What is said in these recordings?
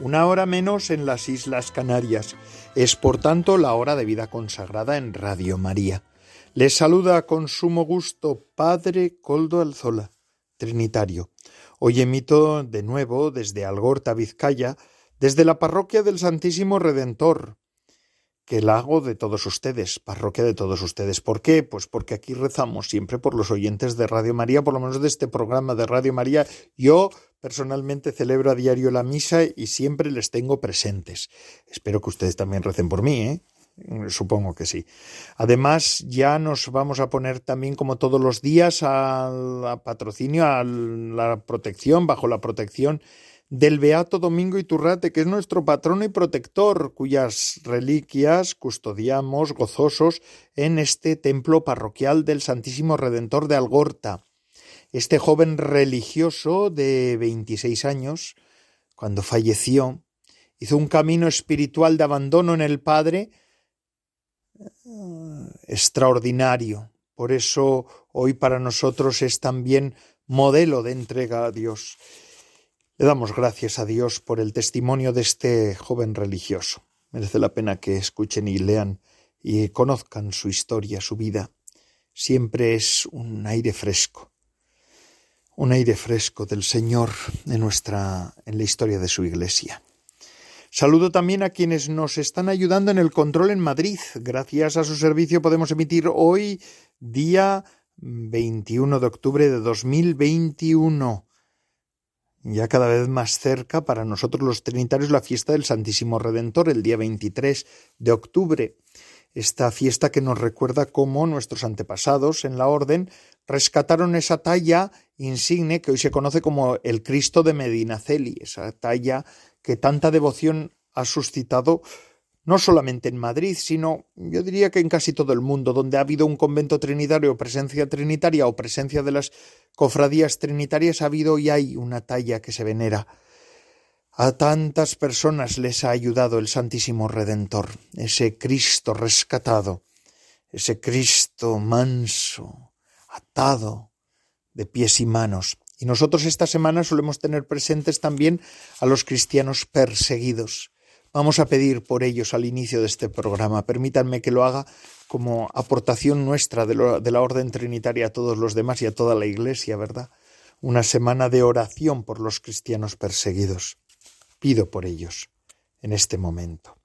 una hora menos en las Islas Canarias. Es por tanto la hora de vida consagrada en Radio María. Les saluda con sumo gusto Padre Coldo Alzola, Trinitario. Hoy emito de nuevo desde Algorta, Vizcaya, desde la parroquia del Santísimo Redentor, que la hago de todos ustedes, parroquia de todos ustedes. ¿Por qué? Pues porque aquí rezamos siempre por los oyentes de Radio María, por lo menos de este programa de Radio María. Yo personalmente celebro a diario la misa y siempre les tengo presentes. Espero que ustedes también recen por mí, ¿eh? Supongo que sí. Además, ya nos vamos a poner también, como todos los días, al patrocinio, a la protección, bajo la protección del Beato Domingo Iturrate, que es nuestro patrono y protector, cuyas reliquias custodiamos gozosos en este templo parroquial del Santísimo Redentor de Algorta. Este joven religioso de 26 años, cuando falleció, hizo un camino espiritual de abandono en el Padre eh, extraordinario. Por eso hoy para nosotros es también modelo de entrega a Dios. Le damos gracias a Dios por el testimonio de este joven religioso. Merece la pena que escuchen y lean y conozcan su historia, su vida. Siempre es un aire fresco, un aire fresco del Señor en nuestra en la historia de su iglesia. Saludo también a quienes nos están ayudando en el control en Madrid. Gracias a su servicio podemos emitir hoy día 21 de octubre de 2021 ya cada vez más cerca para nosotros los trinitarios la fiesta del Santísimo Redentor, el día 23 de octubre. Esta fiesta que nos recuerda cómo nuestros antepasados en la orden rescataron esa talla insigne que hoy se conoce como el Cristo de Medinaceli, esa talla que tanta devoción ha suscitado no solamente en Madrid, sino yo diría que en casi todo el mundo, donde ha habido un convento trinitario, presencia trinitaria o presencia de las cofradías trinitarias, ha habido y hay una talla que se venera. A tantas personas les ha ayudado el Santísimo Redentor, ese Cristo rescatado, ese Cristo manso, atado de pies y manos. Y nosotros esta semana solemos tener presentes también a los cristianos perseguidos, Vamos a pedir por ellos al inicio de este programa. Permítanme que lo haga como aportación nuestra de, la orden trinitaria a todos los demás y a toda la Iglesia, ¿verdad? Una semana de oración por los cristianos perseguidos. Pido por ellos en este momento.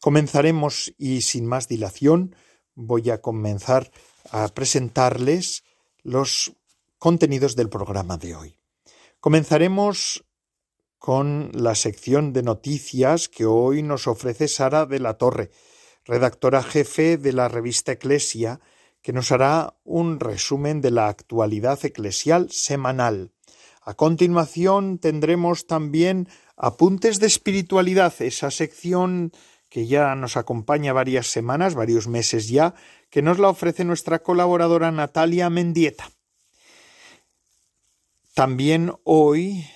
Comenzaremos y sin más dilación voy a comenzar a presentarles los contenidos del programa de hoy. Comenzaremos con la sección de noticias que hoy nos ofrece Sara de la Torre, redactora jefe de la revista Eclesia, que nos hará un resumen de la actualidad eclesial semanal. A continuación tendremos también Apuntes de Espiritualidad, esa sección que ya nos acompaña varias semanas, varios meses ya, que nos la ofrece nuestra colaboradora Natalia Mendieta. También hoy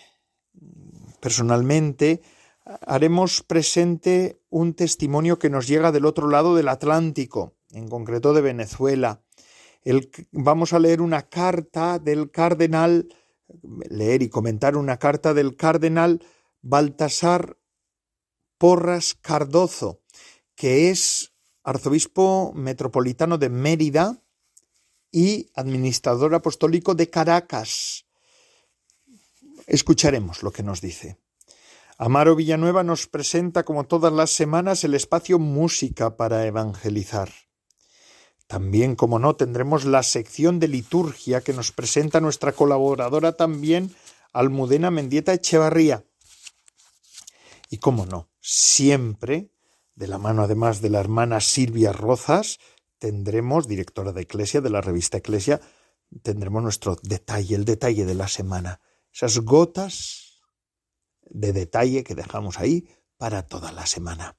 personalmente, haremos presente un testimonio que nos llega del otro lado del Atlántico, en concreto de Venezuela. vamos a leer una carta del cardenal, leer y comentar una carta del cardenal Baltasar Porras Cardozo, que es arzobispo metropolitano de Mérida y administrador apostólico de Caracas. Escucharemos lo que nos dice. Amaro Villanueva nos presenta, como todas las semanas, el espacio música para evangelizar. También, como no, tendremos la sección de liturgia que nos presenta nuestra colaboradora también, Almudena Mendieta Echevarría. Y cómo no, siempre, de la mano además de la hermana Silvia Rozas, tendremos, directora de Iglesia de la revista Eclesia, tendremos nuestro detalle, el detalle de la semana esas gotas de detalle que dejamos ahí para toda la semana.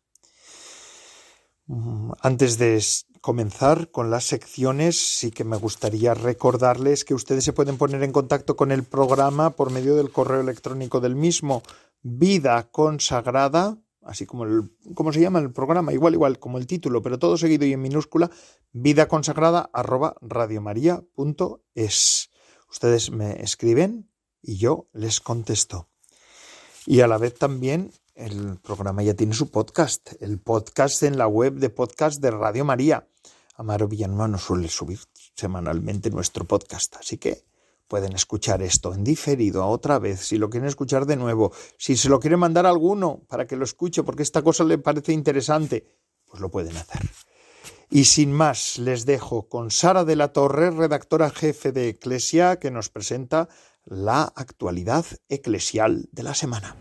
Mm, antes de comenzar con las secciones, sí que me gustaría recordarles que ustedes se pueden poner en contacto con el programa por medio del correo electrónico del mismo, vida consagrada, así como el, ¿cómo se llama el programa? Igual, igual, como el título, pero todo seguido y en minúscula, vida consagrada arroba radiomaria.es. Ustedes me escriben y yo les contesto. Y a la vez también el programa ya tiene su podcast, el podcast en la web de podcast de Radio María. Amaro Villanueva nos suele subir semanalmente nuestro podcast, así que pueden escuchar esto en diferido otra vez, si lo quieren escuchar de nuevo, si se lo quiere mandar a alguno para que lo escuche porque esta cosa le parece interesante, pues lo pueden hacer. Y sin más, les dejo con Sara de la Torre, redactora jefe de Eclesia, que nos presenta la actualidad eclesial de la semana.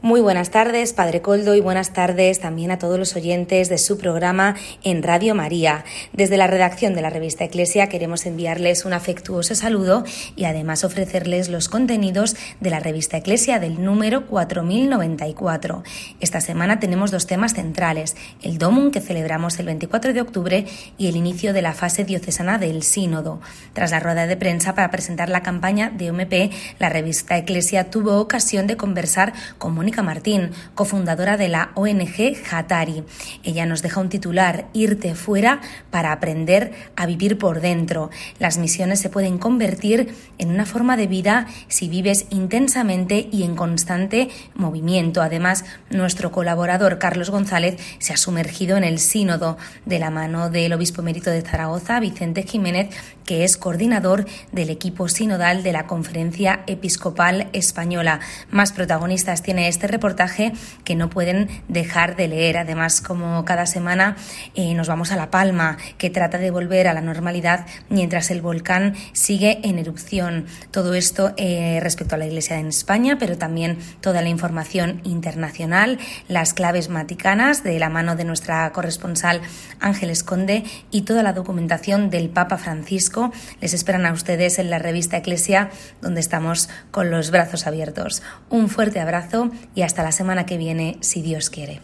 Muy buenas tardes, Padre Coldo, y buenas tardes también a todos los oyentes de su programa en Radio María. Desde la redacción de la revista Eclesia queremos enviarles un afectuoso saludo y además ofrecerles los contenidos de la revista Eclesia del número 4094. Esta semana tenemos dos temas centrales, el Domum que celebramos el 24 de octubre y el inicio de la fase diocesana del Sínodo. Tras la rueda de prensa para presentar la campaña de OMP, la revista Eclesia tuvo ocasión de conversar con Mónica Martín, cofundadora de la ONG Hatari. Ella nos deja un titular, Irte fuera para aprender a vivir por dentro. Las misiones se pueden convertir en una forma de vida si vives intensamente y en constante movimiento. Además, nuestro colaborador Carlos González se ha sumergido en el sínodo de la mano del obispo emérito de Zaragoza, Vicente Jiménez, que es coordinador del equipo sinodal de la Conferencia Episcopal Española. Más protagonistas tiene este reportaje que no pueden dejar de leer. Además, como cada semana eh, nos vamos a La Palma, que trata de volver a la normalidad mientras el volcán sigue en erupción. Todo esto eh, respecto a la Iglesia en España, pero también toda la información internacional, las claves maticanas de la mano de nuestra corresponsal Ángeles Conde y toda la documentación del Papa Francisco. Les esperan a ustedes en la revista Eclesia, donde estamos con los brazos abiertos. Un fuerte abrazo y hasta la semana que viene, si Dios quiere.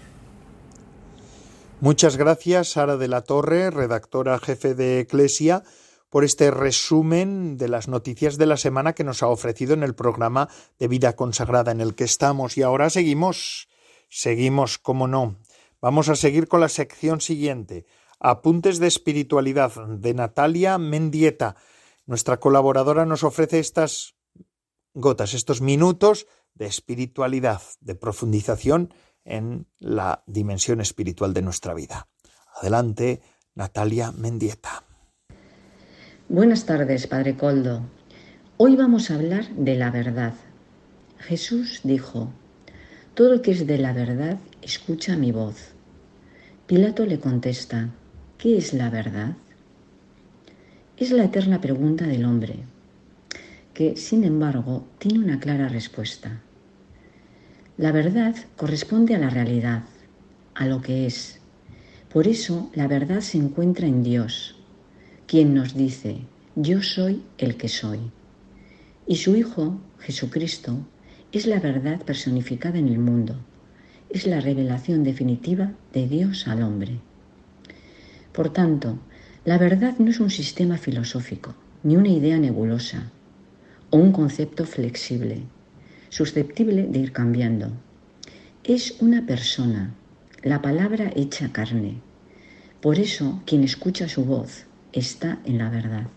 Muchas gracias, Sara de la Torre, redactora jefe de Eclesia, por este resumen de las noticias de la semana que nos ha ofrecido en el programa de vida consagrada en el que estamos. Y ahora seguimos, seguimos, como no. Vamos a seguir con la sección siguiente. Apuntes de espiritualidad de Natalia Mendieta. Nuestra colaboradora nos ofrece estas gotas, estos minutos de espiritualidad, de profundización en la dimensión espiritual de nuestra vida. Adelante, Natalia Mendieta. Buenas tardes, Padre Coldo. Hoy vamos a hablar de la verdad. Jesús dijo, todo el que es de la verdad escucha mi voz. Pilato le contesta, ¿qué es la verdad? Es la eterna pregunta del hombre que, sin embargo, tiene una clara respuesta. La verdad corresponde a la realidad, a lo que es. Por eso la verdad se encuentra en Dios, quien nos dice, yo soy el que soy. Y su Hijo, Jesucristo, es la verdad personificada en el mundo, es la revelación definitiva de Dios al hombre. Por tanto, la verdad no es un sistema filosófico, ni una idea nebulosa, un concepto flexible, susceptible de ir cambiando. Es una persona, la palabra hecha carne. Por eso quien escucha su voz está en la verdad.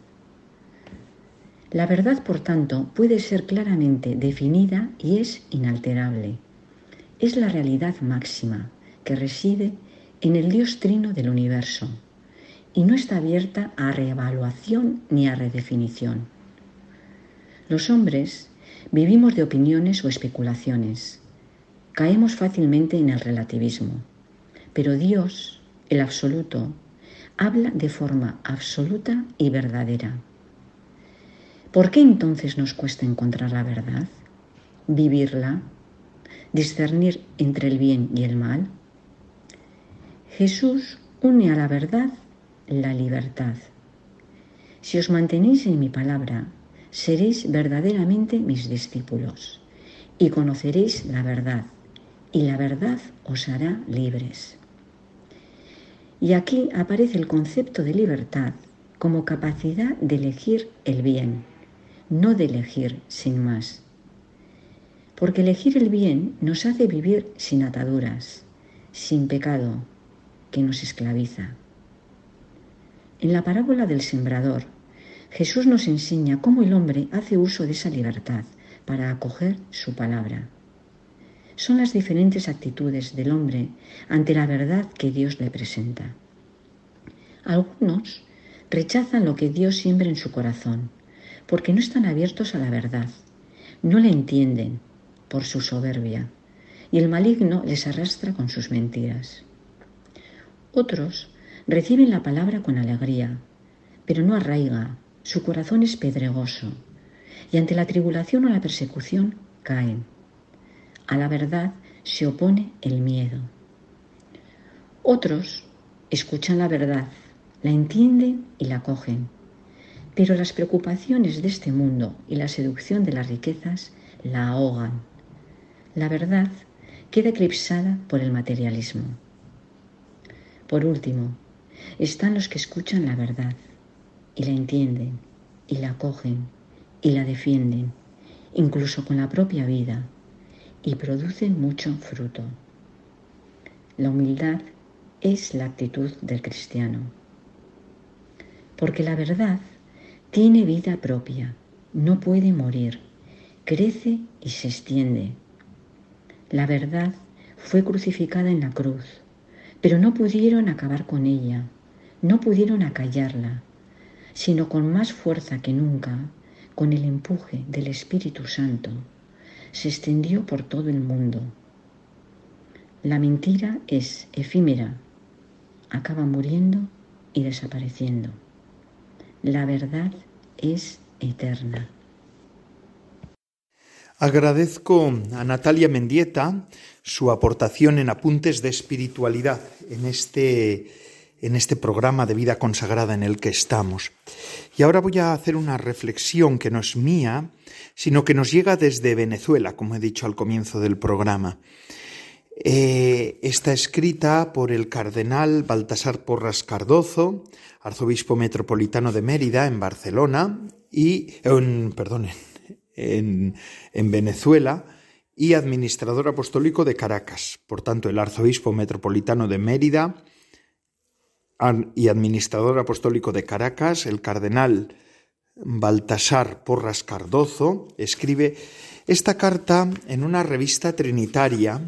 La verdad, por tanto, puede ser claramente definida y es inalterable. Es la realidad máxima que reside en el Dios trino del universo y no está abierta a reevaluación ni a redefinición. Los hombres vivimos de opiniones o especulaciones. Caemos fácilmente en el relativismo. Pero Dios, el absoluto, habla de forma absoluta y verdadera. ¿Por qué entonces nos cuesta encontrar la verdad? ¿Vivirla? ¿Discernir entre el bien y el mal? Jesús une a la verdad la libertad. Si os mantenéis en mi palabra, seréis verdaderamente mis discípulos y conoceréis la verdad, y la verdad os hará libres. Y aquí aparece el concepto de libertad como capacidad de elegir el bien, no de elegir sin más. Porque elegir el bien nos hace vivir sin ataduras, sin pecado que nos esclaviza. En la parábola del sembrador, Jesús nos enseña cómo el hombre hace uso de esa libertad para acoger su palabra. Son las diferentes actitudes del hombre ante la verdad que Dios le presenta. Algunos rechazan lo que Dios siembra en su corazón, porque no están abiertos a la verdad, no la entienden por su soberbia, y el maligno les arrastra con sus mentiras. Otros reciben la palabra con alegría, pero no arraiga, su corazón es pedregoso, y ante la tribulación o la persecución caen. A la verdad se opone el miedo. Otros escuchan la verdad, la entienden y la cogen, pero las preocupaciones de este mundo y la seducción de las riquezas la ahogan. La verdad queda eclipsada por el materialismo. Por último, están los que escuchan la verdad y la entienden y la cogen y la defienden, incluso con la propia vida, y producen mucho fruto. La humildad es la actitud del cristiano, porque la verdad tiene vida propia, no puede morir, crece y se extiende. La verdad fue crucificada en la cruz, pero no pudieron acabar con ella, no pudieron acallarla, sino con más fuerza que nunca con el empuje del Espíritu Santo, se extendió por todo el mundo. La mentira es efímera, acaba muriendo y desapareciendo. La verdad es eterna. Agradezco a Natalia Mendieta su aportación en apuntes de espiritualidad en este en este programa de vida consagrada en el que estamos. Y ahora voy a hacer una reflexión que no es mía, sino que nos llega desde Venezuela, como he dicho al comienzo del programa. Eh, está escrita por el cardenal Baltasar Porras Cardozo, arzobispo metropolitano de Mérida, en Barcelona, y, en, perdón, en Venezuela, y administrador apostólico de Caracas. Por tanto, el arzobispo metropolitano de Mérida, y administrador apostólico de Caracas, el cardenal Baltasar Porras Cardozo, escribe esta carta en una revista trinitaria,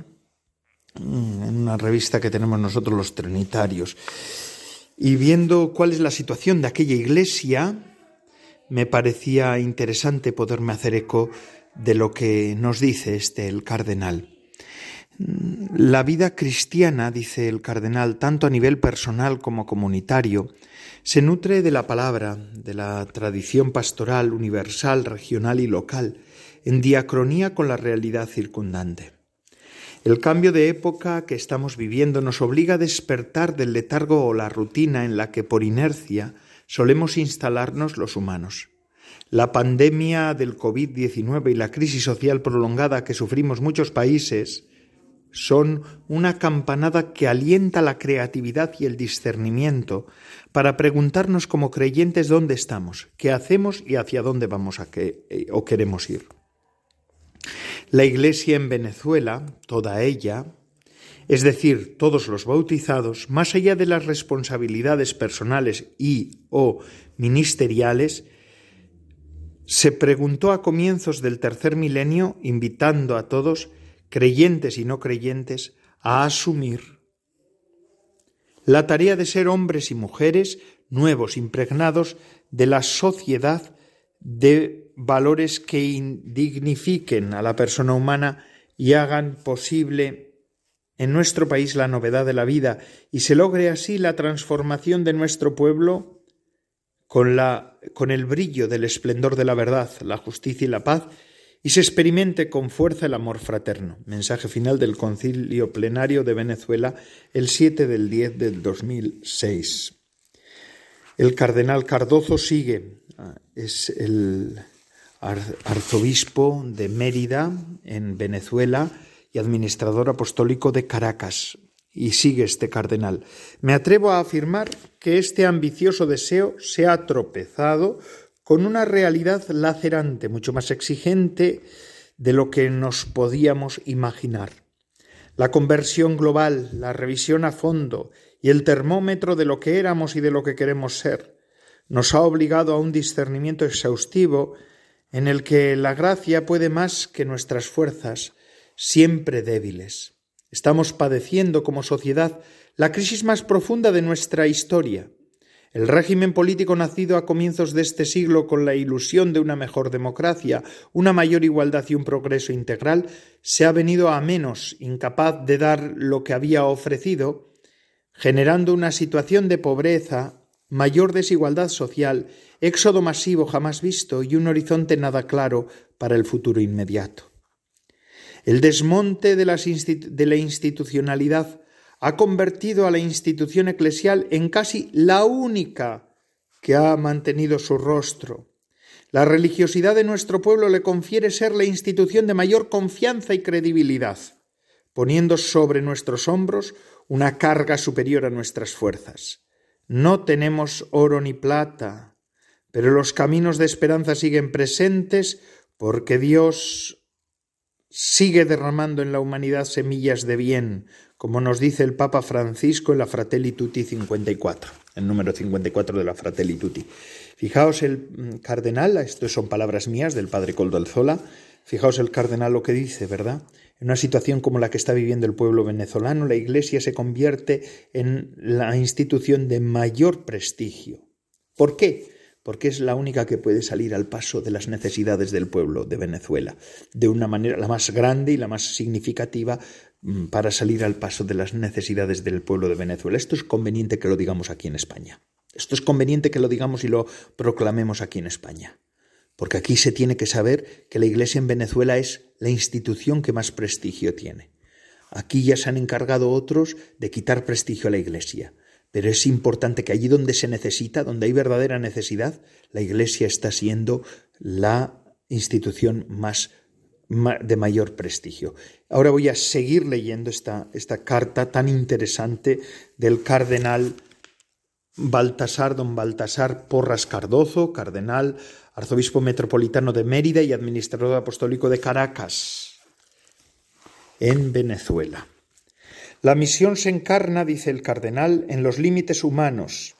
mm, en una revista que tenemos nosotros los trinitarios, y viendo cuál es la situación de aquella iglesia, me parecía interesante poderme hacer eco de lo que nos dice este el cardenal. La vida cristiana, dice el cardenal, tanto a nivel personal como comunitario, se nutre de la palabra, de la tradición pastoral universal, regional y local, en diacronía con la realidad circundante. El cambio de época que estamos viviendo nos obliga a despertar del letargo o la rutina en la que por inercia solemos instalarnos los humanos. La pandemia del COVID-19 y la crisis social prolongada que sufrimos muchos países son una campanada que alienta la creatividad y el discernimiento para preguntarnos como creyentes dónde estamos, qué hacemos y hacia dónde vamos a que, eh, o queremos ir. La Iglesia en Venezuela, toda ella, es decir, todos los bautizados, más allá de las responsabilidades personales y o ministeriales, se preguntó a comienzos del tercer milenio, invitando a todos creyentes y no creyentes, a asumir la tarea de ser hombres y mujeres nuevos, impregnados de la sociedad de valores que indignifiquen a la persona humana y hagan posible en nuestro país la novedad de la vida y se logre así la transformación de nuestro pueblo con, la, con el brillo del esplendor de la verdad, la justicia y la paz y se experimente con fuerza el amor fraterno. Mensaje final del Concilio Plenario de Venezuela el 7 del 10 del 2006. El cardenal Cardozo sigue, ah, es el arzobispo de Mérida en Venezuela y administrador apostólico de Caracas. Y sigue este cardenal. Me atrevo a afirmar que este ambicioso deseo se ha tropezado con una realidad lacerante, mucho más exigente de lo que nos podíamos imaginar. La conversión global, la revisión a fondo y el termómetro de lo que éramos y de lo que queremos ser nos ha obligado a un discernimiento exhaustivo en el que la gracia puede más que nuestras fuerzas, siempre débiles. Estamos padeciendo como sociedad la crisis más profunda de nuestra historia. El régimen político nacido a comienzos de este siglo con la ilusión de una mejor democracia, una mayor igualdad y un progreso integral, se ha venido a menos, incapaz de dar lo que había ofrecido, generando una situación de pobreza, mayor desigualdad social, éxodo masivo jamás visto y un horizonte nada claro para el futuro inmediato. El desmonte de, la institucionalidad ha convertido a la institución eclesial en casi la única que ha mantenido su rostro. La religiosidad de nuestro pueblo le confiere ser la institución de mayor confianza y credibilidad, poniendo sobre nuestros hombros una carga superior a nuestras fuerzas. No tenemos oro ni plata, pero los caminos de esperanza siguen presentes porque Dios sigue derramando en la humanidad semillas de bien, como nos dice el Papa Francisco en la Fratelli Tutti 54, el número 54 de la Fratelli Tutti. Fijaos el mm, cardenal, estas son palabras mías del padre Coldo Alzola, fijaos el cardenal lo que dice, ¿verdad? En una situación como la que está viviendo el pueblo venezolano, la Iglesia se convierte en la institución de mayor prestigio. ¿Por qué? Porque es la única que puede salir al paso de las necesidades del pueblo de Venezuela, de una manera la más grande y la más significativa para salir al paso de las necesidades del pueblo de Venezuela. Esto es conveniente que lo digamos aquí en España. Esto es conveniente que lo digamos y lo proclamemos aquí en España. Porque aquí se tiene que saber que la Iglesia en Venezuela es la institución que más prestigio tiene. Aquí ya se han encargado otros de quitar prestigio a la Iglesia. Pero es importante que allí donde se necesita, donde hay verdadera necesidad, la Iglesia está siendo la institución más de mayor prestigio. Ahora voy a seguir leyendo esta, esta carta tan interesante del cardenal Baltasar, don Baltasar Porras Cardozo, cardenal, arzobispo metropolitano de Mérida y administrador apostólico de Caracas, en Venezuela. La misión se encarna, dice el cardenal, en los límites humanos.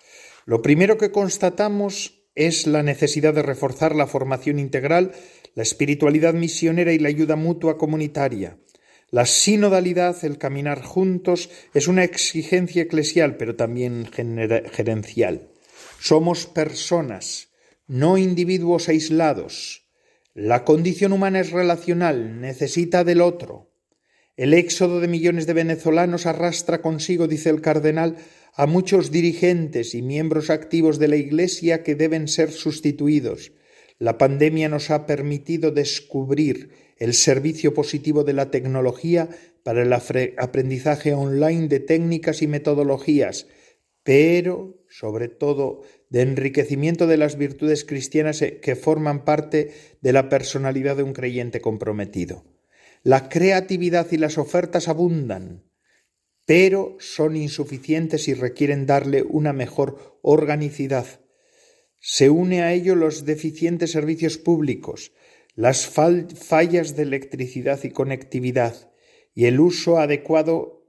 Lo primero que constatamos es la necesidad de reforzar la formación integral la espiritualidad misionera y la ayuda mutua comunitaria. La sinodalidad, el caminar juntos, es una exigencia eclesial, pero también gerencial. Somos personas, no individuos aislados. La condición humana es relacional, necesita del otro. El éxodo de millones de venezolanos arrastra consigo, dice el cardenal, a muchos dirigentes y miembros activos de la Iglesia que deben ser sustituidos. La pandemia nos ha permitido descubrir el servicio positivo de la tecnología para el aprendizaje online de técnicas y metodologías, pero, sobre todo, de enriquecimiento de las virtudes cristianas eh, que forman parte de la personalidad de un creyente comprometido. La creatividad y las ofertas abundan, pero son insuficientes y requieren darle una mejor organicidad se une a ello los deficientes servicios públicos, las fallas de electricidad y conectividad y el uso adecuado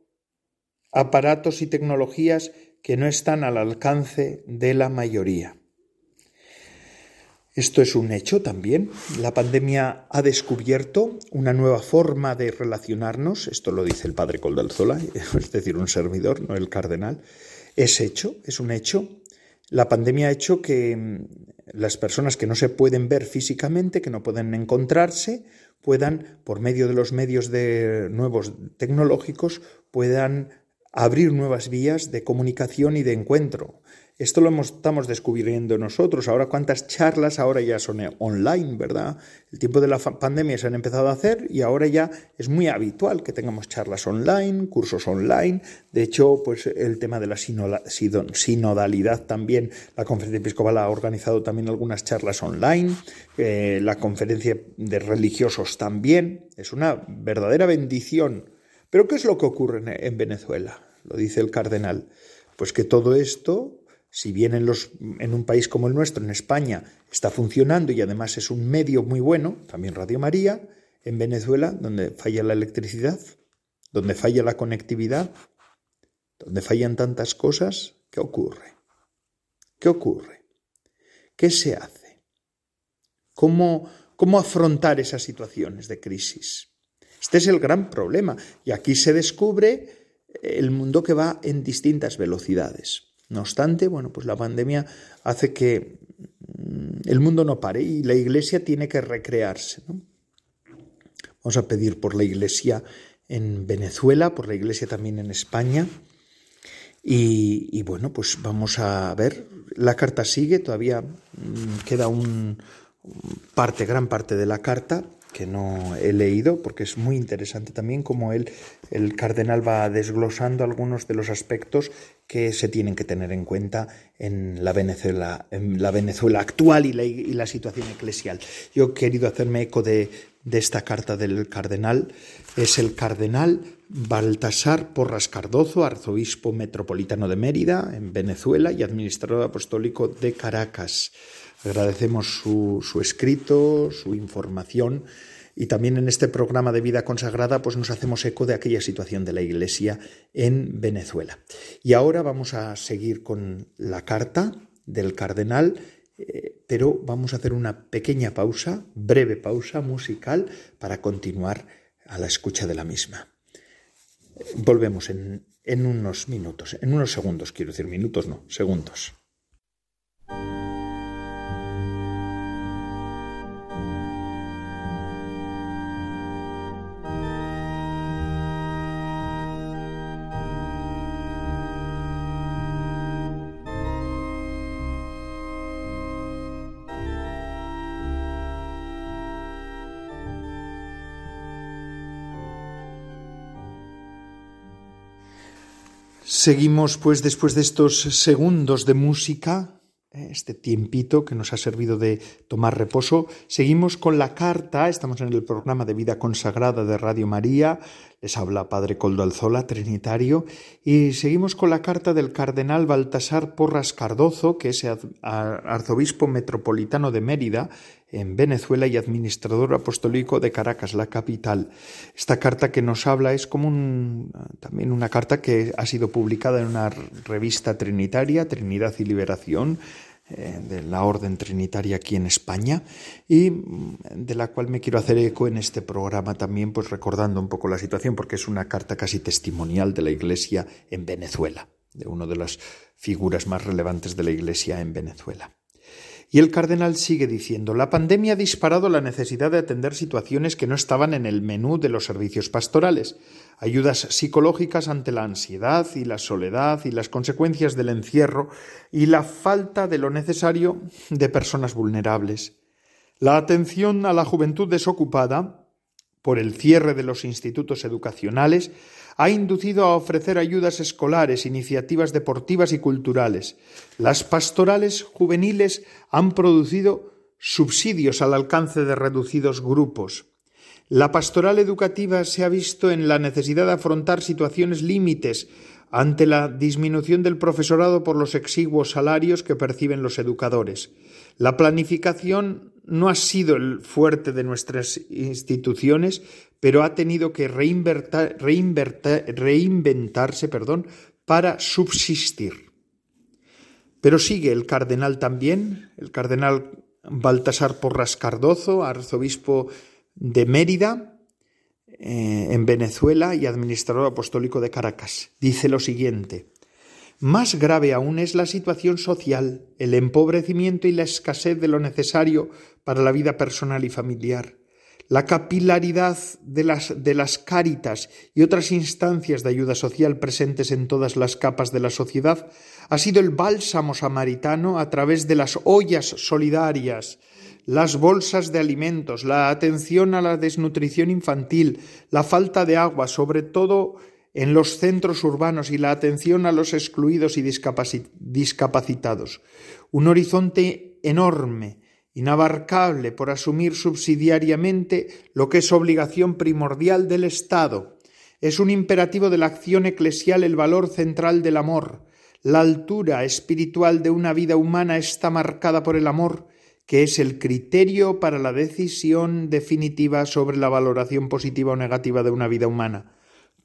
aparatos y tecnologías que no están al alcance de la mayoría. Esto es un hecho también. La pandemia ha descubierto una nueva forma de relacionarnos. Esto lo dice el padre Coldalzola, es decir, un servidor, no el cardenal. Es hecho, es un hecho. La pandemia ha hecho que mm, las personas que no se pueden ver físicamente, que no pueden encontrarse, puedan, por medio de los medios de nuevos tecnológicos, puedan abrir nuevas vías de comunicación y de encuentro. Esto lo estamos descubriendo nosotros. Ahora cuántas charlas ahora ya son online, ¿verdad? El tiempo de la pandemia se han empezado a hacer y ahora ya es muy habitual que tengamos charlas online, cursos online. De hecho, pues el tema de la sinodalidad también, la conferencia episcopal ha organizado también algunas charlas online, eh, la conferencia de religiosos también. Es una verdadera bendición. Pero ¿qué es lo que ocurre en Venezuela? lo dice el cardenal, pues que todo esto, si bien en, un país como el nuestro, en España, está funcionando y además es un medio muy bueno, también Radio María, en Venezuela, donde falla la electricidad, donde falla la conectividad, donde fallan tantas cosas, ¿qué ocurre? ¿Qué ocurre? ¿Qué se hace? ¿Cómo, cómo afrontar esas situaciones de crisis? Este es el gran problema y aquí se descubre el mundo que va en distintas velocidades. No obstante, bueno, pues la pandemia hace que mm, el mundo no pare y la Iglesia tiene que recrearse. Vamos a pedir por la Iglesia en Venezuela, por la Iglesia también en España. Y, bueno, pues vamos a ver. La carta sigue, todavía mm, queda un parte, gran parte de la carta que no he leído porque es muy interesante también como él, el cardenal va desglosando algunos de los aspectos que se tienen que tener en cuenta en la Venezuela, en la Venezuela actual y la, situación eclesial. Yo he querido hacerme eco de, esta carta del cardenal. Es el cardenal Baltasar Porras Cardozo, arzobispo metropolitano de Mérida, en Venezuela, y administrador apostólico de Caracas. Agradecemos su, escrito, su información y también en este programa de vida consagrada pues nos hacemos eco de aquella situación de la Iglesia en Venezuela. Y ahora vamos a seguir con la carta del cardenal, eh, pero vamos a hacer una pequeña pausa, breve pausa musical para continuar a la escucha de la misma. Volvemos en, en unos minutos, en unos segundos, quiero decir, minutos no, segundos. Seguimos pues después de estos segundos de música, eh, este tiempito que nos ha servido de tomar reposo, seguimos con la carta, estamos en el programa de vida consagrada de Radio María, les habla Padre Coldo Alzola, Trinitario, y seguimos con la carta del cardenal Baltasar Porras Cardozo, que es arzobispo metropolitano de Mérida, en Venezuela y administrador apostólico de Caracas, la capital. Esta carta que nos habla es como un, también una carta que ha sido publicada en una revista trinitaria, Trinidad y Liberación, eh, de la Orden Trinitaria aquí en España y mm, de la cual me quiero hacer eco en este programa también, pues recordando un poco la situación, porque es una carta casi testimonial de la Iglesia en Venezuela, de una de las figuras más relevantes de la Iglesia en Venezuela. Y el cardenal sigue diciendo, la pandemia ha disparado la necesidad de atender situaciones que no estaban en el menú de los servicios pastorales, ayudas psicológicas ante la ansiedad y la soledad y las consecuencias del encierro y la falta de lo necesario de personas vulnerables, la atención a la juventud desocupada por el cierre de los institutos educacionales ha inducido a ofrecer ayudas escolares, iniciativas deportivas y culturales. Las pastorales juveniles han producido subsidios al alcance de reducidos grupos. La pastoral educativa se ha visto en la necesidad de afrontar situaciones límites ante la disminución del profesorado por los exiguos salarios que perciben los educadores. La planificación no ha sido el fuerte de nuestras instituciones, pero ha tenido que reinventarse perdón, para subsistir. Pero sigue el cardenal también, el cardenal Baltasar Porras Cardozo, arzobispo de Mérida, eh, en Venezuela y administrador apostólico de Caracas. Dice lo siguiente. Más grave aún es la situación social, el empobrecimiento y la escasez de lo necesario para la vida personal y familiar. La capilaridad de las, de las cáritas y otras instancias de ayuda social presentes en todas las capas de la sociedad ha sido el bálsamo samaritano a través de las ollas solidarias, las bolsas de alimentos, la atención a la desnutrición infantil, la falta de agua, sobre todo en los centros urbanos y la atención a los excluidos y discapacitados. Un horizonte enorme, inabarcable por asumir subsidiariamente lo que es obligación primordial del Estado, Es un imperativo de la acción eclesial el valor central del amor. La altura espiritual de una vida humana está marcada por el amor, que es el criterio para la decisión definitiva sobre la valoración positiva o negativa de una vida humana.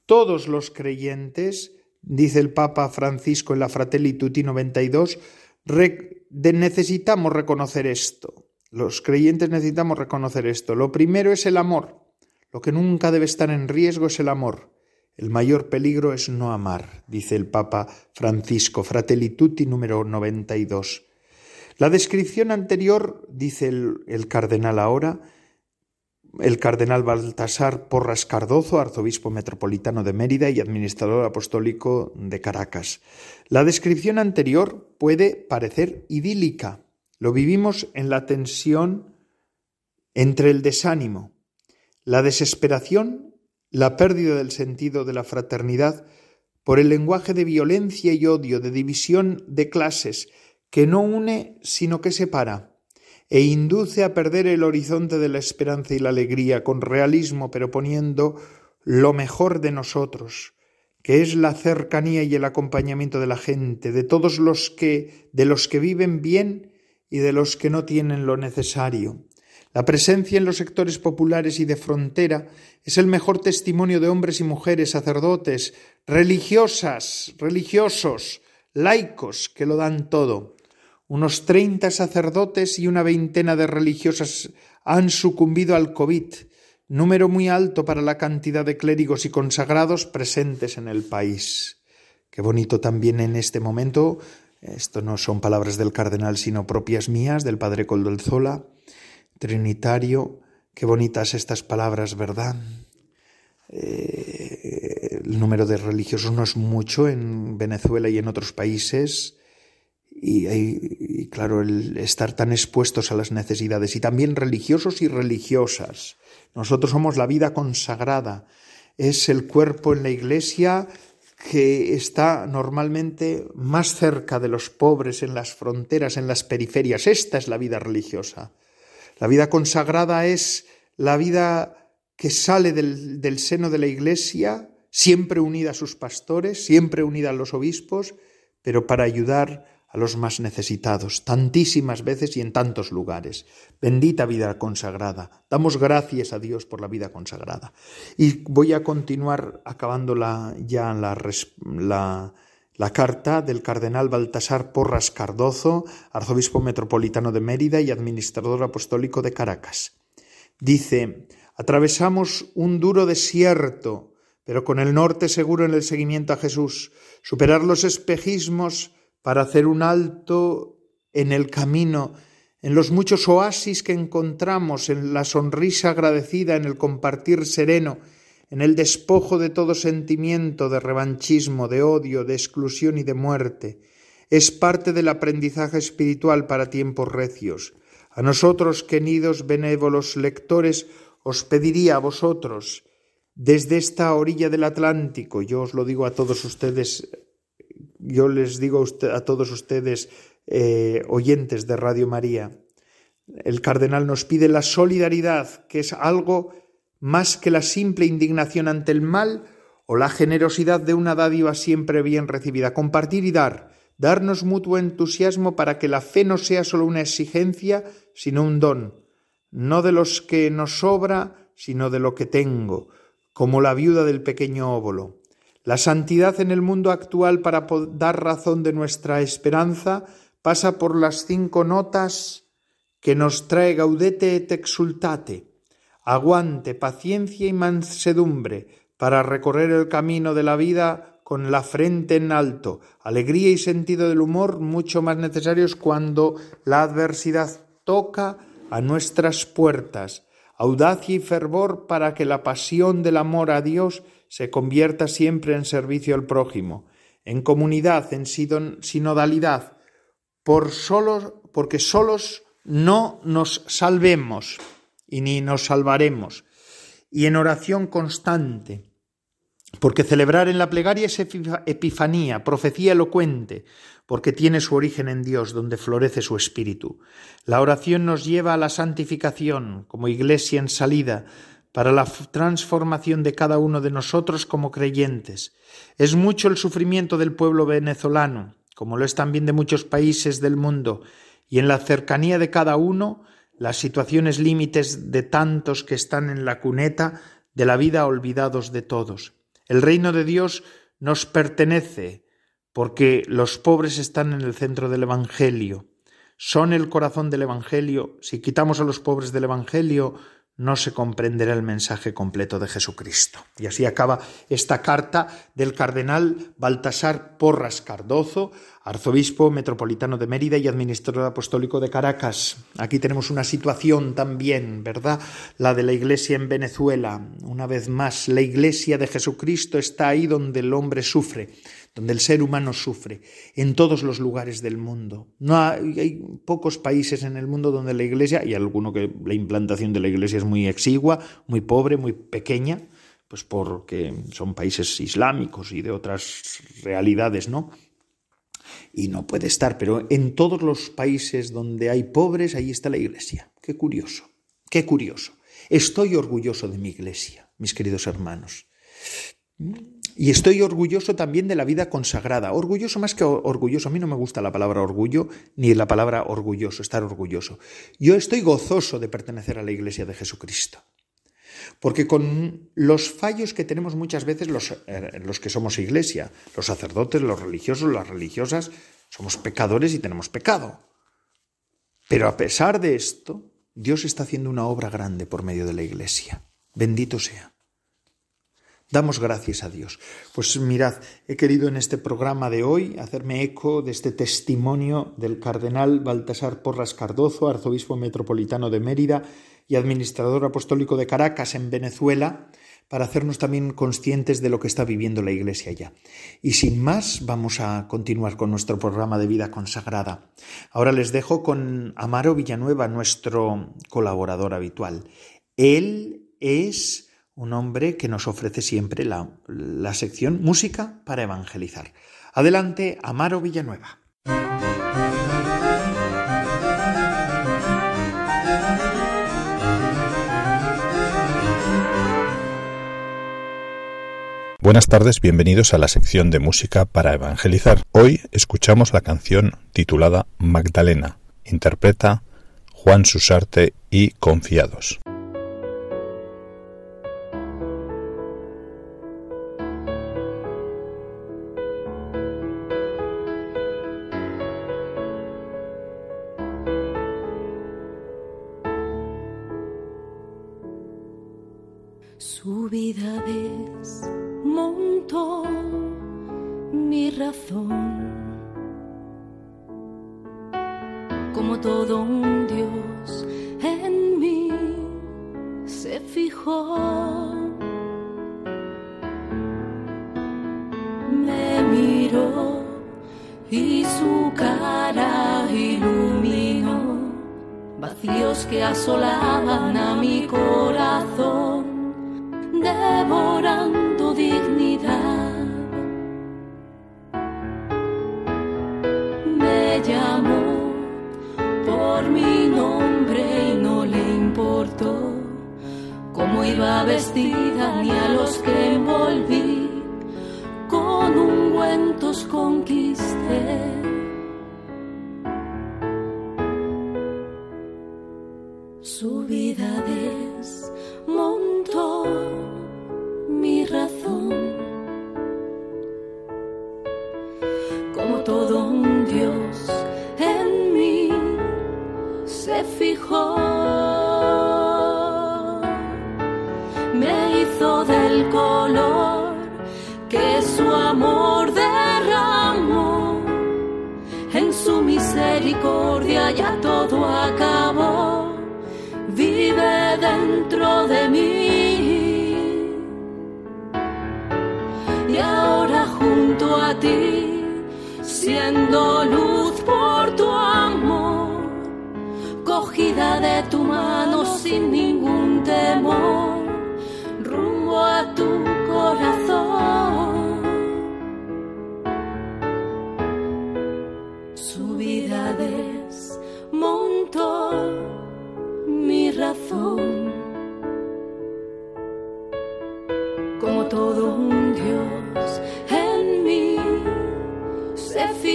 Todos los creyentes, dice el Papa Francisco en la Fratelli Tutti 92, necesitamos reconocer esto. Los creyentes necesitamos reconocer esto. Lo primero es el amor. Lo que nunca debe estar en riesgo es el amor. El mayor peligro es no amar, dice el Papa Francisco, Fratelli Tutti número 92. La descripción anterior, dice el, el cardenal ahora, el cardenal Baltasar Porras Cardozo, arzobispo metropolitano de Mérida y administrador apostólico de Caracas. La descripción anterior puede parecer idílica. Lo vivimos en la tensión entre el desánimo, la desesperación, la pérdida del sentido de la fraternidad por el lenguaje de violencia y odio, de división de clases, que no une sino que separa e induce a perder el horizonte de la esperanza y la alegría con realismo, pero poniendo lo mejor de nosotros, que es la cercanía y el acompañamiento de la gente, de todos los que de los que viven bien y de los que no tienen lo necesario. La presencia en los sectores populares y de frontera es el mejor testimonio de hombres y mujeres, sacerdotes, religiosas, religiosos, laicos, que lo dan todo. Unos treinta sacerdotes y una veintena de religiosas han sucumbido al COVID, número muy alto para la cantidad de clérigos y consagrados presentes en el país. Qué bonito también en este momento, esto no son palabras del cardenal, sino propias mías, del padre Coldolzola, trinitario, qué bonitas estas palabras, ¿verdad? Eh, el número de religiosos no es mucho en Venezuela y en otros países, y, claro, el estar tan expuestos a las necesidades y también religiosos y religiosas. Nosotros somos la vida consagrada, es el cuerpo en la iglesia que está normalmente más cerca de los pobres, en las fronteras, en las periferias. Esta es la vida religiosa. La vida consagrada es la vida que sale del, del seno de la iglesia, siempre unida a sus pastores, siempre unida a los obispos, pero para ayudar a los más necesitados, tantísimas veces y en tantos lugares. Bendita vida consagrada. Damos gracias a Dios por la vida consagrada. Y voy a continuar acabando ya la, la, la carta del cardenal Baltasar Porras Cardozo, arzobispo metropolitano de Mérida y administrador apostólico de Caracas. Dice, atravesamos un duro desierto, pero con el norte seguro en el seguimiento a Jesús, superar los espejismos para hacer un alto en el camino, en los muchos oasis que encontramos, en la sonrisa agradecida, en el compartir sereno, en el despojo de todo sentimiento de revanchismo, de odio, de exclusión y de muerte. Es parte del aprendizaje espiritual para tiempos recios. A nosotros, queridos benévolos lectores, os pediría a vosotros, desde esta orilla del Atlántico, yo os lo digo a todos ustedes yo les digo a, todos ustedes, eh, oyentes de Radio María, el cardenal nos pide la solidaridad, que es algo más que la simple indignación ante el mal o la generosidad de una dádiva siempre bien recibida. Compartir y dar, darnos mutuo entusiasmo para que la fe no sea solo una exigencia, sino un don, no de los que nos sobra, sino de lo que tengo, como la viuda del pequeño óvulo. La santidad en el mundo actual para dar razón de nuestra esperanza pasa por las cinco notas que nos trae Gaudete et exultate, aguante, paciencia y mansedumbre para recorrer el camino de la vida con la frente en alto, alegría y sentido del humor mucho más necesarios cuando la adversidad toca a nuestras puertas, audacia y fervor para que la pasión del amor a Dios se convierta siempre en servicio al prójimo, en comunidad, en sinodalidad, por solo, porque solos no nos salvemos y ni nos salvaremos, y en oración constante, porque celebrar en la plegaria es epifanía, profecía elocuente, porque tiene su origen en Dios, donde florece su espíritu. La oración nos lleva a la santificación, como iglesia en salida, para la transformación de cada uno de nosotros como creyentes. Es mucho el sufrimiento del pueblo venezolano, como lo es también de muchos países del mundo, y en la cercanía de cada uno, las situaciones límites de tantos que están en la cuneta de la vida olvidados de todos. El reino de Dios nos pertenece, porque los pobres están en el centro del Evangelio, son el corazón del Evangelio. Si quitamos a los pobres del Evangelio, no se comprenderá el mensaje completo de Jesucristo. Y así acaba esta carta del cardenal Baltasar Porras Cardozo, arzobispo metropolitano de Mérida y administrador apostólico de Caracas. Aquí tenemos una situación también, ¿verdad? La de la iglesia en Venezuela. Una vez más, la iglesia de Jesucristo está ahí donde el hombre sufre donde el ser humano sufre, en todos los lugares del mundo. No hay, pocos países en el mundo donde la iglesia, y alguno que la implantación de la iglesia es muy exigua, muy pobre, muy pequeña, pues porque son países islámicos y de otras realidades, ¿no? Y no puede estar, pero en todos los países donde hay pobres, ahí está la iglesia. Qué curioso, qué curioso. Estoy orgulloso de mi iglesia, mis queridos hermanos. Y estoy orgulloso también de la vida consagrada. Orgulloso más que orgulloso. A mí no me gusta la palabra orgullo ni la palabra orgulloso, estar orgulloso. Yo estoy gozoso de pertenecer a la Iglesia de Jesucristo. Porque con los fallos que tenemos muchas veces los, eh, los que somos iglesia, los sacerdotes, los religiosos, las religiosas, somos pecadores y tenemos pecado. Pero a pesar de esto, Dios está haciendo una obra grande por medio de la iglesia. Bendito sea. Damos gracias a Dios. Pues mirad, he querido en este programa de hoy hacerme eco de este testimonio del cardenal Baltasar Porras Cardozo, arzobispo metropolitano de Mérida y administrador apostólico de Caracas en Venezuela, para hacernos también conscientes de lo que está viviendo la Iglesia allá. Y sin más, vamos a continuar con nuestro programa de vida consagrada. Ahora les dejo con Amaro Villanueva, nuestro colaborador habitual. Él es un hombre que nos ofrece siempre la, la sección Música para Evangelizar. Adelante, Amaro Villanueva. Buenas tardes, bienvenidos a la sección de música para evangelizar. Hoy escuchamos la canción titulada Magdalena. Interpreta Juan Susarte y Confiados. Como todo un Dios en mí se fijó. Me miró y su cara iluminó vacíos que asolaban a mi corazón devorando vestida ni a los que envolví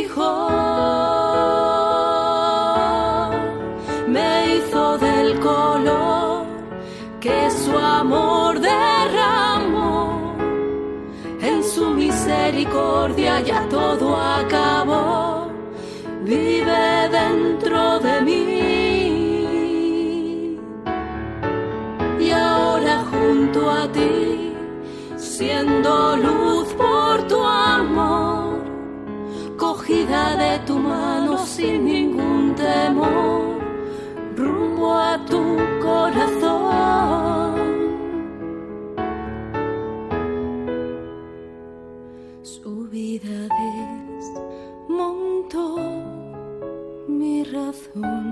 fijó. Me hizo del color que su amor derramó. En su misericordia ya todo acabó. Vive dentro de mí. junto a ti, siendo luz tu mano sin ningún temor, rumbo a tu corazón. Su vida desmontó mi razón.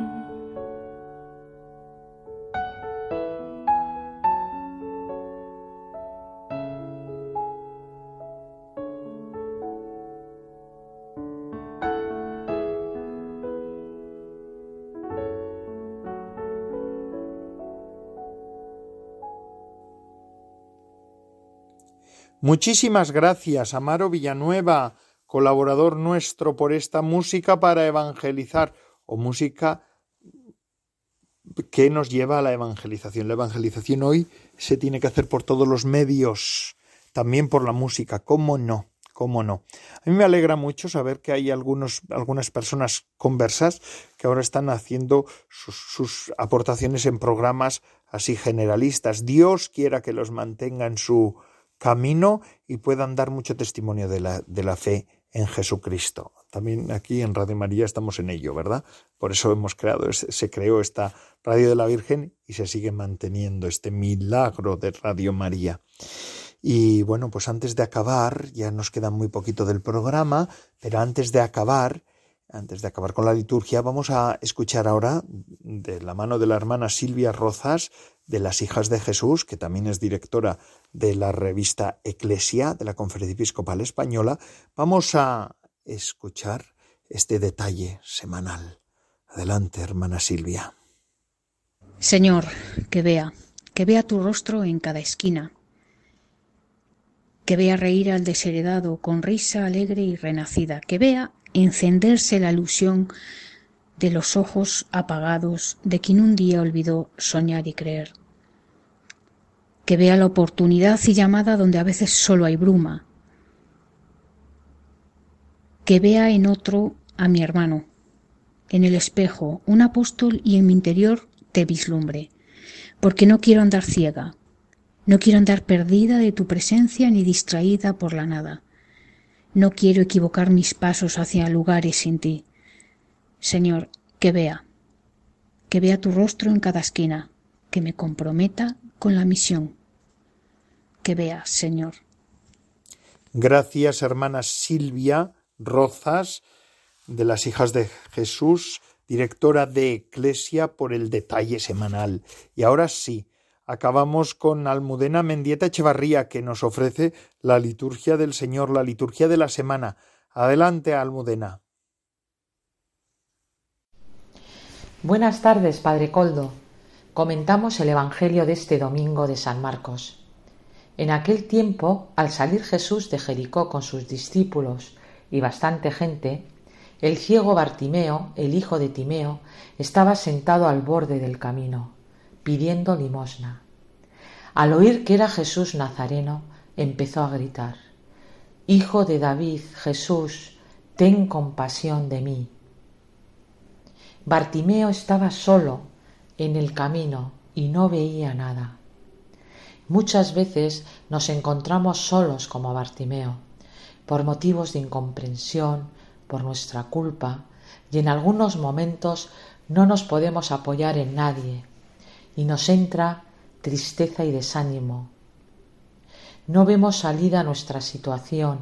Muchísimas gracias, Amaro Villanueva, colaborador nuestro, por esta música para evangelizar o música que nos lleva a la evangelización. La evangelización hoy se tiene que hacer por todos los medios, también por la música, ¿cómo no? ¿Cómo no? A mí me alegra mucho saber que hay algunos, algunas personas conversas que ahora están haciendo sus, sus aportaciones en programas así generalistas. Dios quiera que los mantenga en su, camino y puedan dar mucho testimonio de la, de la fe en Jesucristo. También aquí en Radio María estamos en ello, ¿verdad? Por eso hemos creado, se creó esta Radio de la Virgen y se sigue manteniendo este milagro de Radio María. Y bueno, pues antes de acabar, ya nos queda muy poquito del programa, pero antes de acabar, antes de acabar con la liturgia, vamos a escuchar ahora de la mano de la hermana Silvia Rozas de las Hijas de Jesús, que también es directora de la revista Eclesia de la Conferencia Episcopal Española, vamos a escuchar este detalle semanal. Adelante, hermana Silvia. Señor, que vea, que vea tu rostro en cada esquina, que vea reír al desheredado con risa alegre y renacida, que vea encenderse la ilusión de los ojos apagados de quien un día olvidó soñar y creer. Que vea la oportunidad y llamada donde a veces solo hay bruma. Que vea en otro a mi hermano, en el espejo, un apóstol y en mi interior te vislumbre, porque no quiero andar ciega, no quiero andar perdida de tu presencia ni distraída por la nada. No quiero equivocar mis pasos hacia lugares sin ti. Señor, que vea, que vea tu rostro en cada esquina, que me comprometa con la misión. Que vea, Señor. Gracias, hermana Silvia Rozas, de las Hijas de Jesús, directora de Eclesia, por el detalle semanal. Y ahora sí, acabamos con Almudena Mendieta Echevarría, que nos ofrece la liturgia del Señor, la liturgia de la semana. Adelante, Almudena. Buenas tardes, Padre Coldo. Comentamos el Evangelio de este domingo de San Marcos. En aquel tiempo, al salir Jesús de Jericó con sus discípulos y bastante gente, el ciego Bartimeo, el hijo de Timeo, estaba sentado al borde del camino, pidiendo limosna. Al oír que era Jesús Nazareno, empezó a gritar, Hijo de David, Jesús, ten compasión de mí. Bartimeo estaba solo en el camino y no veía nada. Muchas veces nos encontramos solos como Bartimeo, por motivos de incomprensión, por nuestra culpa, y en algunos momentos no nos podemos apoyar en nadie, y nos entra tristeza y desánimo. No vemos salida a nuestra situación,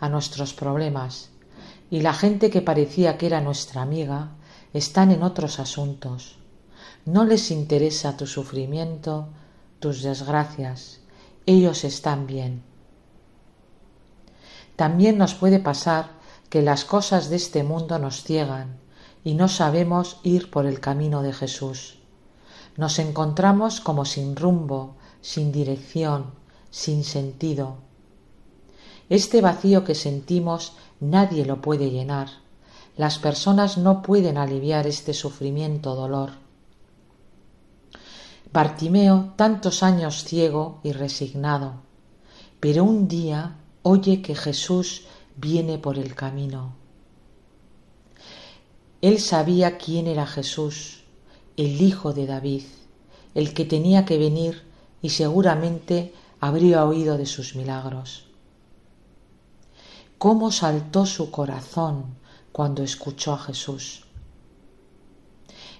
a nuestros problemas, y la gente que parecía que era nuestra amiga están en otros asuntos. No les interesa tu sufrimiento, tus desgracias. Ellos están bien. También nos puede pasar que las cosas de este mundo nos ciegan y no sabemos ir por el camino de Jesús. Nos encontramos como sin rumbo, sin dirección, sin sentido. Este vacío que sentimos nadie lo puede llenar. Las personas no pueden aliviar este sufrimiento dolor. Bartimeo, tantos años ciego y resignado, pero un día oye que Jesús viene por el camino. Él sabía quién era Jesús, el Hijo de David, el que tenía que venir y seguramente habría oído de sus milagros. Cómo saltó su corazón cuando escuchó a Jesús.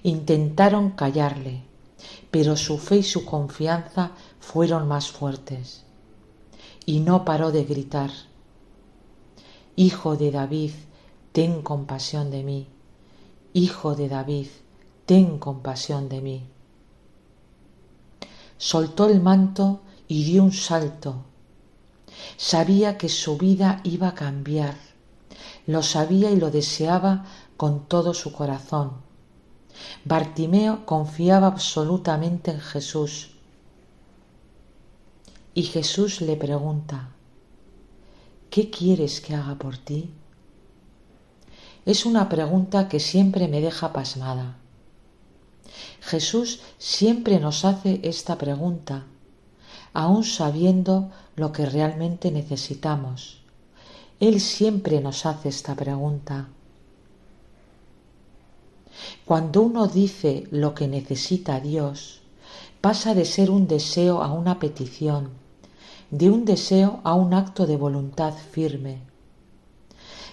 Intentaron callarle, pero su fe y su confianza fueron más fuertes. Y no paró de gritar, Hijo de David, ten compasión de mí. Hijo de David, ten compasión de mí. Soltó el manto y dio un salto. Sabía que su vida iba a cambiar. Lo sabía y lo deseaba con todo su corazón. Bartimeo confiaba absolutamente en Jesús. Y Jesús le pregunta, ¿qué quieres que haga por ti? Es una pregunta que siempre me deja pasmada. Jesús siempre nos hace esta pregunta, aun sabiendo lo que realmente necesitamos. Él siempre nos hace esta pregunta. Cuando uno dice lo que necesita Dios, pasa de ser un deseo a una petición, de un deseo a un acto de voluntad firme.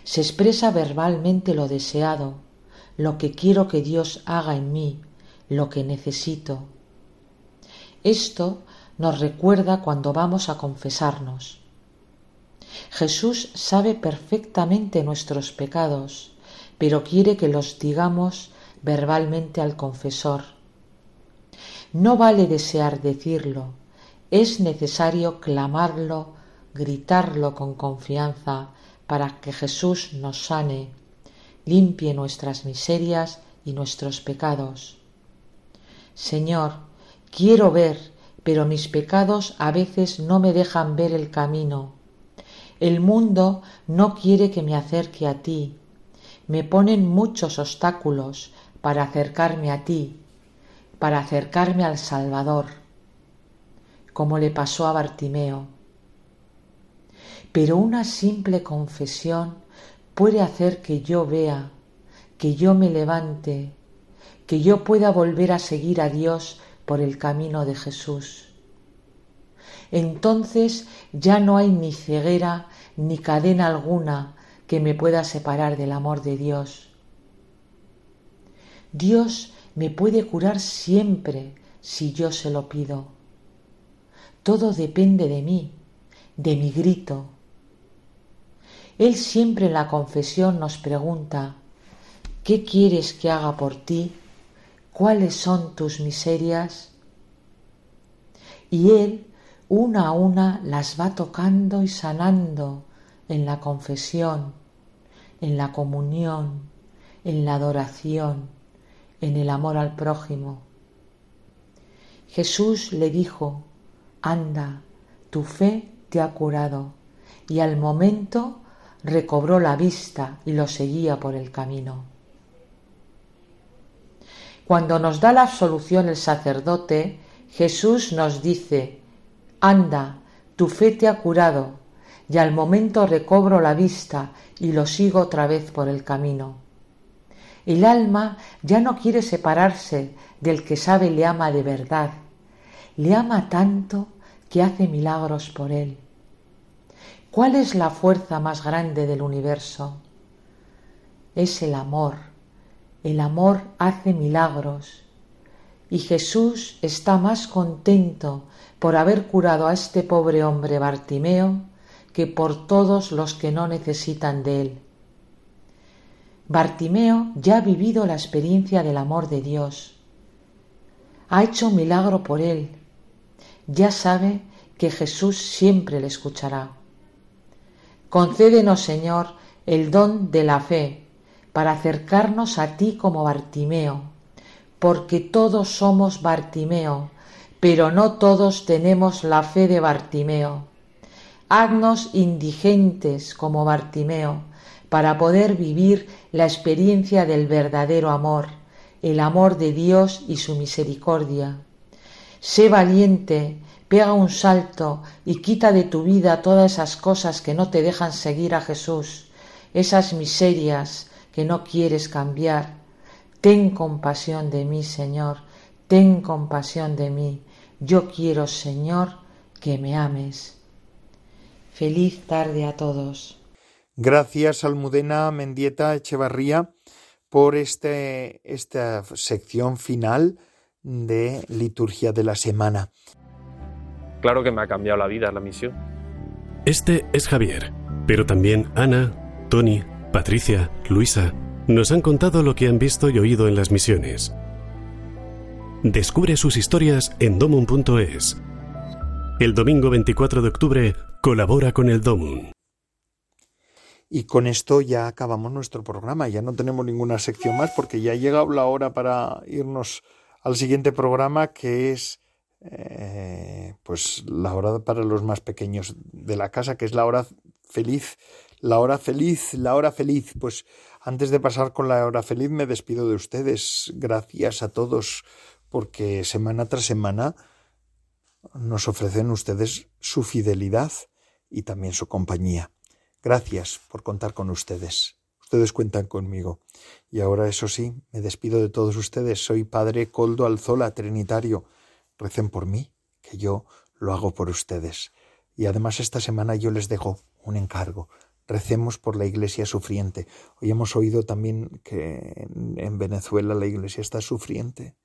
Se expresa verbalmente lo deseado, lo que quiero que Dios haga en mí, lo que necesito. Esto nos recuerda cuando vamos a confesarnos. Jesús sabe perfectamente nuestros pecados, pero quiere que los digamos verbalmente al confesor. No vale desear decirlo, es necesario clamarlo, gritarlo con confianza para que Jesús nos sane, limpie nuestras miserias y nuestros pecados. Señor, quiero ver, pero mis pecados a veces no me dejan ver el camino. El mundo no quiere que me acerque a ti. Me ponen muchos obstáculos para acercarme a ti, para acercarme al Salvador, como le pasó a Bartimeo. Pero una simple confesión puede hacer que yo vea, que yo me levante, que yo pueda volver a seguir a Dios por el camino de Jesús. Entonces ya no hay ni ceguera ni cadena alguna que me pueda separar del amor de Dios. Dios me puede curar siempre si yo se lo pido. Todo depende de mí, de mi grito. Él siempre en la confesión nos pregunta, ¿qué quieres que haga por ti? cuáles son tus miserias y Él una a una las va tocando y sanando en la confesión, en la comunión, en la adoración, en el amor al prójimo. Jesús le dijo, anda, tu fe te ha curado, y al momento recobró la vista y lo seguía por el camino. Cuando nos da la absolución el sacerdote, Jesús nos dice, anda, tu fe te ha curado, y al momento recobro la vista y lo sigo otra vez por el camino. El alma ya no quiere separarse del que sabe le ama de verdad, le ama tanto que hace milagros por él. ¿Cuál es la fuerza más grande del universo? Es el amor el amor hace milagros y Jesús está más contento por haber curado a este pobre hombre Bartimeo que por todos los que no necesitan de él. Bartimeo ya ha vivido la experiencia del amor de Dios. Ha hecho un milagro por él. Ya sabe que Jesús siempre le escuchará. Concédenos, Señor, el don de la fe para acercarnos a ti como Bartimeo, porque todos somos Bartimeo, pero no todos tenemos la fe de Bartimeo. Haznos indigentes como Bartimeo, para poder vivir la experiencia del verdadero amor, el amor de Dios y su misericordia. Sé valiente, pega un salto y quita de tu vida todas esas cosas que no te dejan seguir a Jesús, esas miserias que no quieres cambiar. Ten compasión de mí, Señor, ten compasión de mí. Yo quiero, Señor, que me ames. Feliz tarde a todos. Gracias, Almudena Mendieta Echevarría, por este, esta sección final de Liturgia de la Semana. Claro que me ha cambiado la vida la misión. Este es Javier, pero también Ana, Tony, Patricia, Luisa, nos han contado lo que han visto y oído en las misiones. Descubre sus historias en domun.es. El domingo 24 de octubre colabora con el Domun. Y con esto ya acabamos nuestro programa. Ya no tenemos ninguna sección más porque ya ha llegado la hora para irnos al siguiente programa que es eh, pues la hora para los más pequeños de la casa, que es la hora feliz. La hora feliz, la hora feliz. Pues antes de pasar con la hora feliz me despido de ustedes. Gracias a todos porque semana tras semana nos ofrecen ustedes su fidelidad y también su compañía. Gracias por contar con ustedes. Ustedes cuentan conmigo. Y ahora, eso sí, me despido de todos ustedes. Soy Padre Coldo Alzola, Trinitario. Recen por mí, que yo lo hago por ustedes. Y además esta semana yo les dejo un encargo. Recemos por la iglesia sufriente. Hoy hemos oído también que en Venezuela la iglesia está sufriente.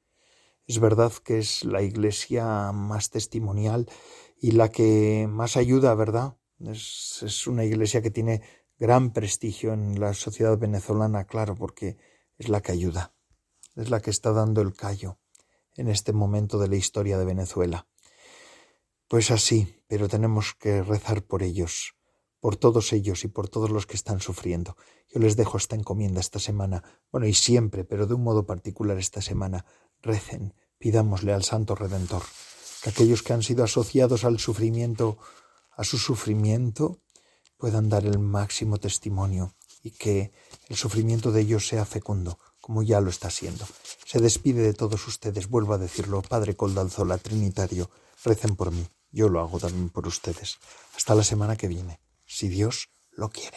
Es verdad que es la iglesia más testimonial y la que más ayuda, ¿verdad? Es, una iglesia que tiene gran prestigio en la sociedad venezolana, claro, porque es la que ayuda, es la que está dando el callo en este momento de la historia de Venezuela. Pues así, pero tenemos que rezar por ellos, por todos ellos y por todos los que están sufriendo. Yo les dejo esta encomienda esta semana, bueno, y siempre, pero de un modo particular esta semana. Recen, pidámosle al Santo Redentor, que aquellos que han sido asociados al sufrimiento a su sufrimiento puedan dar el máximo testimonio y que el sufrimiento de ellos sea fecundo, como ya lo está siendo. Se despide de todos ustedes, vuelvo a decirlo, Padre Coldalzola, Trinitario, recen por mí, yo lo hago también por ustedes. Hasta la semana que viene, si Dios lo quiere.